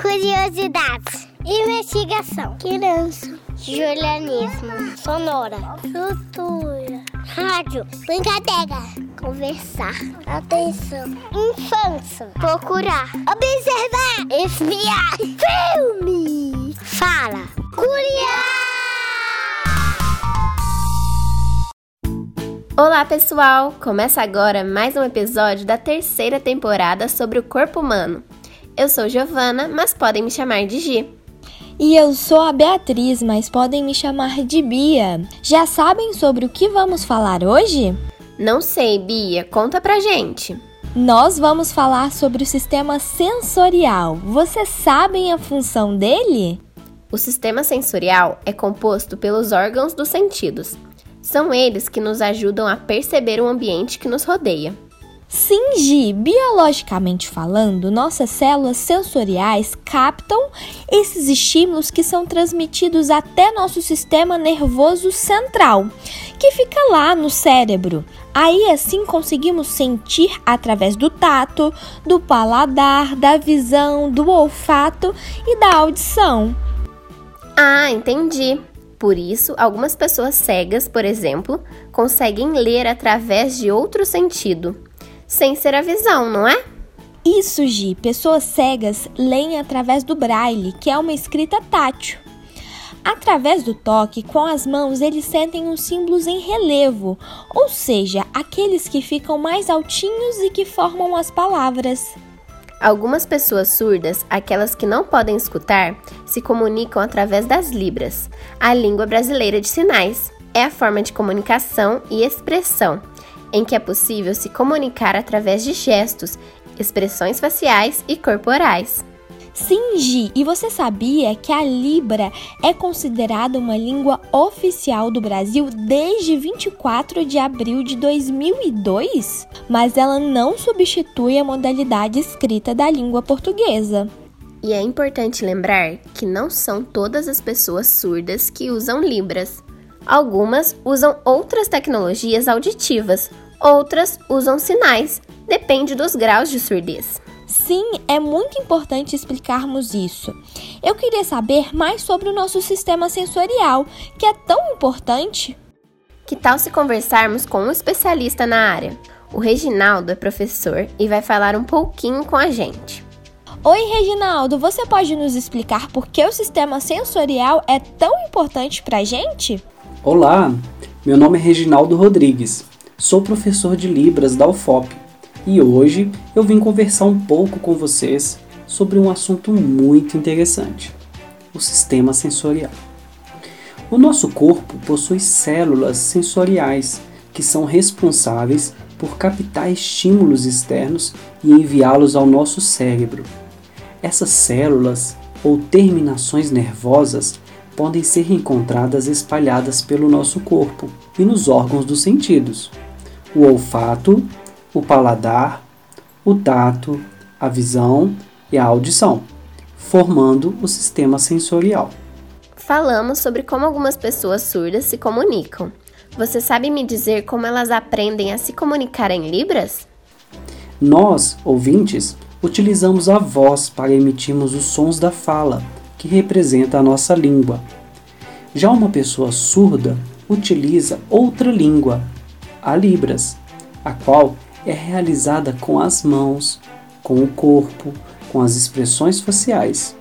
Curiosidades. Investigação. Criança. Julianismo. Sonora. Cultura. Rádio. Brincadeira. Conversar. Atenção. Infância. Procurar. Observar. Espiar. Filme. Fala. Curiar. Olá, pessoal! Começa agora mais um episódio da terceira temporada sobre o corpo humano. Eu sou Giovana, mas podem me chamar de Gi. E eu sou a Beatriz, mas podem me chamar de Bia. Já sabem sobre o que vamos falar hoje? Não sei, Bia, conta pra gente. Nós vamos falar sobre o sistema sensorial. Vocês sabem a função dele? O sistema sensorial é composto pelos órgãos dos sentidos. São eles que nos ajudam a perceber o ambiente que nos rodeia. Sim, Gi, biologicamente falando, nossas células sensoriais captam esses estímulos que são transmitidos até nosso sistema nervoso central, que fica lá no cérebro. Aí assim conseguimos sentir através do tato, do paladar, da visão, do olfato e da audição. Ah, entendi. Por isso, algumas pessoas cegas, por exemplo, conseguem ler através de outro sentido, sem ser a visão, não é? Isso, Gi. Pessoas cegas leem através do braille, que é uma escrita tátil. Através do toque, com as mãos, eles sentem os símbolos em relevo, ou seja, aqueles que ficam mais altinhos e que formam as palavras. Algumas pessoas surdas, aquelas que não podem escutar, se comunicam através das libras, a língua brasileira de sinais. É a forma de comunicação e expressão em que é possível se comunicar através de gestos, expressões faciais e corporais. Sim, Gi, e você sabia que a Libra é considerada uma língua oficial do Brasil desde 24 de abril de 2002? Mas ela não substitui a modalidade escrita da língua portuguesa. E é importante lembrar que não são todas as pessoas surdas que usam Libras. Algumas usam outras tecnologias auditivas, outras usam sinais, depende dos graus de surdez. Sim, é muito importante explicarmos isso. Eu queria saber mais sobre o nosso sistema sensorial, que é tão importante. Que tal se conversarmos com um especialista na área? O Reginaldo é professor e vai falar um pouquinho com a gente. Oi, Reginaldo, você pode nos explicar por que o sistema sensorial é tão importante para a gente? Olá, meu nome é Reginaldo Rodrigues, sou professor de Libras da UFOP e hoje eu vim conversar um pouco com vocês sobre um assunto muito interessante: o sistema sensorial. O nosso corpo possui células sensoriais que são responsáveis por captar estímulos externos e enviá-los ao nosso cérebro. Essas células ou terminações nervosas podem ser encontradas espalhadas pelo nosso corpo e nos órgãos dos sentidos: o olfato, o paladar, o tato, a visão e a audição, formando o sistema sensorial. Falamos sobre como algumas pessoas surdas se comunicam. Você sabe me dizer como elas aprendem a se comunicar em Libras? Nós, ouvintes, utilizamos a voz para emitirmos os sons da fala, que representa a nossa língua. Já uma pessoa surda utiliza outra língua, a Libras, a qual é realizada com as mãos, com o corpo, com as expressões faciais.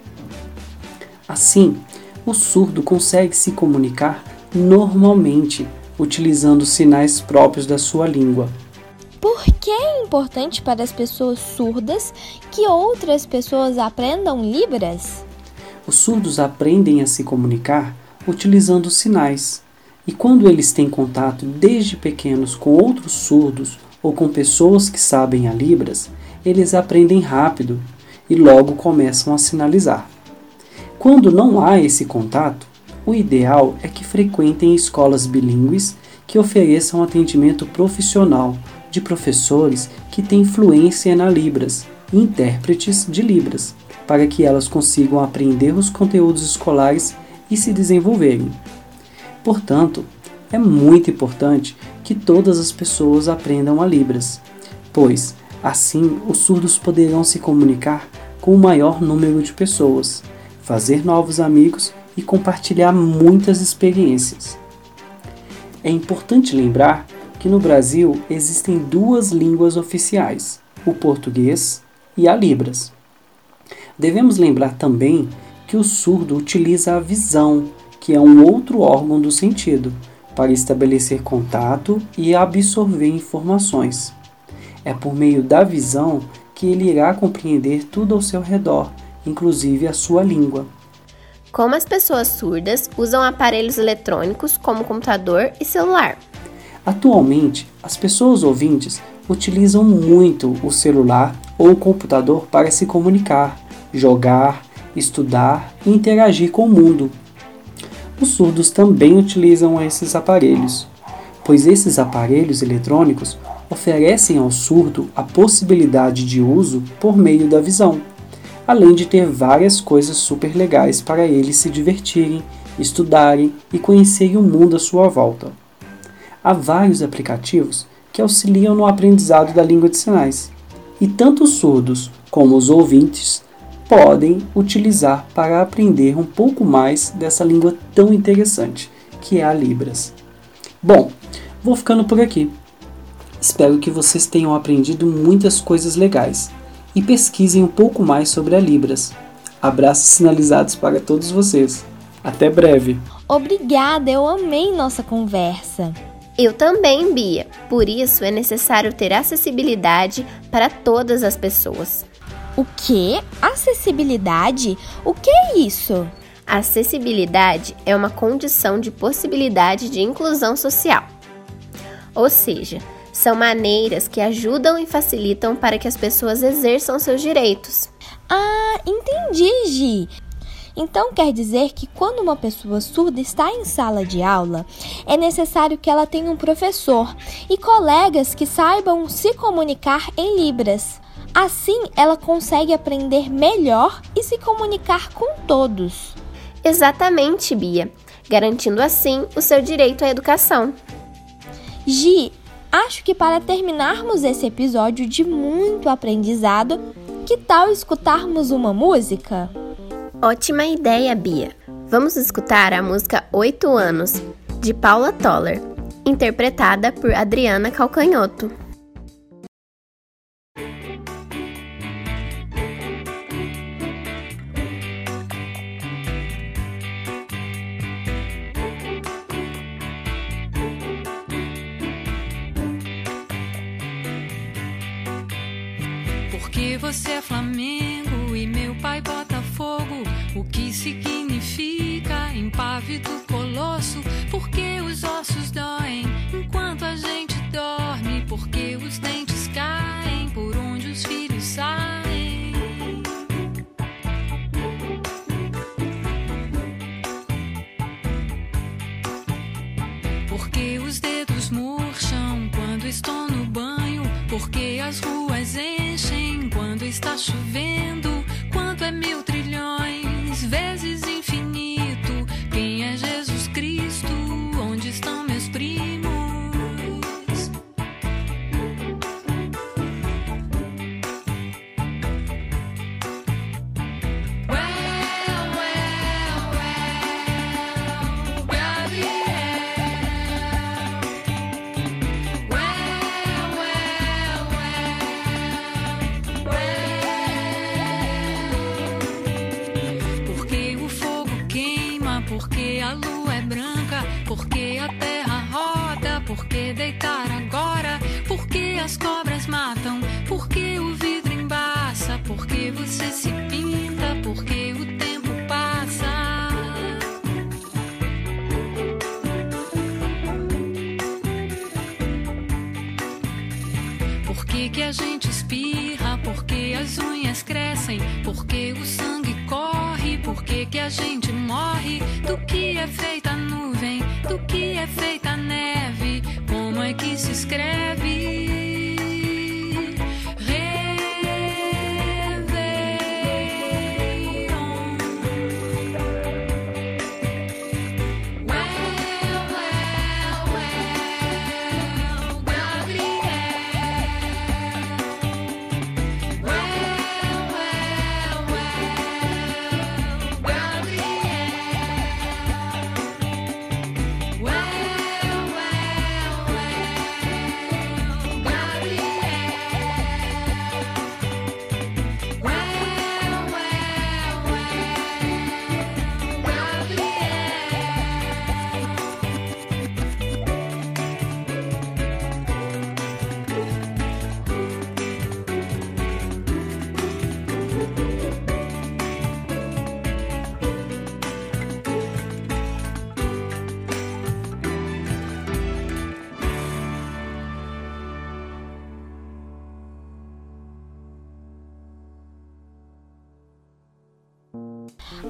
Assim, o surdo consegue se comunicar normalmente utilizando sinais próprios da sua língua. Por que é importante para as pessoas surdas que outras pessoas aprendam Libras? Os surdos aprendem a se comunicar utilizando sinais, e quando eles têm contato desde pequenos com outros surdos ou com pessoas que sabem a Libras, eles aprendem rápido e logo começam a sinalizar. Quando não há esse contato, o ideal é que frequentem escolas bilíngues que ofereçam atendimento profissional de professores que têm fluência na Libras e intérpretes de Libras, para que elas consigam aprender os conteúdos escolares e se desenvolverem. Portanto, é muito importante que todas as pessoas aprendam a Libras, pois assim os surdos poderão se comunicar com o maior número de pessoas, fazer novos amigos e compartilhar muitas experiências. É importante lembrar que no Brasil existem duas línguas oficiais, o português e a Libras. Devemos lembrar também que o surdo utiliza a visão, que é um outro órgão do sentido, para estabelecer contato e absorver informações. É por meio da visão que ele irá compreender tudo ao seu redor, inclusive a sua língua. Como as pessoas surdas usam aparelhos eletrônicos como computador e celular? Atualmente, as pessoas ouvintes utilizam muito o celular ou o computador para se comunicar, jogar, estudar e interagir com o mundo. Os surdos também utilizam esses aparelhos, pois esses aparelhos eletrônicos oferecem ao surdo a possibilidade de uso por meio da visão, além de ter várias coisas super legais para eles se divertirem, estudarem e conhecerem o mundo à sua volta há vários aplicativos que auxiliam no aprendizado da língua de sinais, e tanto os surdos como os ouvintes podem utilizar para aprender um pouco mais dessa língua tão interessante que é a Libras. Bom, vou ficando por aqui. Espero que vocês tenham aprendido muitas coisas legais e pesquisem um pouco mais sobre a Libras. Abraços sinalizados para todos vocês. Até breve. Obrigada, eu amei nossa conversa. Eu também, Bia. Por isso é necessário ter acessibilidade para todas as pessoas. O que? Acessibilidade? O que é isso? Acessibilidade é uma condição de possibilidade de inclusão social. Ou seja, são maneiras que ajudam e facilitam para que as pessoas exerçam seus direitos. Ah, entendi, Gi. Então quer dizer que quando uma pessoa surda está em sala de aula, é necessário que ela tenha um professor e colegas que saibam se comunicar em Libras. Assim, ela consegue aprender melhor e se comunicar com todos. Exatamente, Bia, garantindo assim o seu direito à educação. Gi, acho que para terminarmos esse episódio de muito aprendizado, que tal escutarmos uma música? Ótima ideia, Bia. Vamos escutar a música Oito Anos, de Paula Toller, interpretada por Adriana Calcanhoto. Porque você é Flamengo que significa impávido colosso? Porque os ossos doem enquanto a gente dorme. Porque os dentes caem por onde os filhos saem. Porque os dedos murcham quando estou no banho. Porque as ruas enchem quando está chovendo. Que é feita a neve? Como é que se escreve?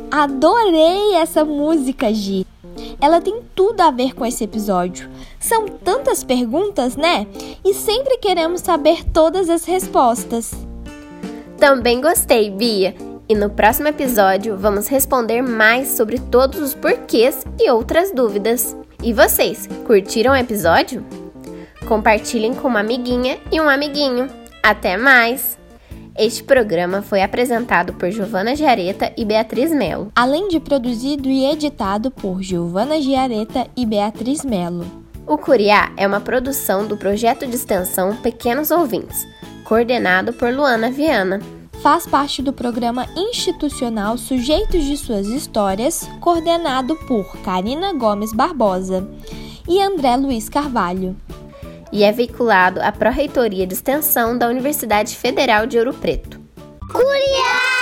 Adorei essa música, Gi. Ela tem tudo a ver com esse episódio. São tantas perguntas, né? E sempre queremos saber todas as respostas. Também gostei, Bia. E no próximo episódio vamos responder mais sobre todos os porquês e outras dúvidas. E vocês, curtiram o episódio? Compartilhem com uma amiguinha e um amiguinho. Até mais! Este programa foi apresentado por Giovana Giareta e Beatriz Melo. Além de produzido e editado por Giovana Giareta e Beatriz Melo. O Curiá é uma produção do projeto de extensão Pequenos Ouvintes, coordenado por Luana Viana. Faz parte do programa institucional Sujeitos de Suas Histórias, coordenado por Karina Gomes Barbosa e André Luiz Carvalho e é veiculado à Pró-Reitoria de Extensão da Universidade Federal de Ouro Preto. Curiá!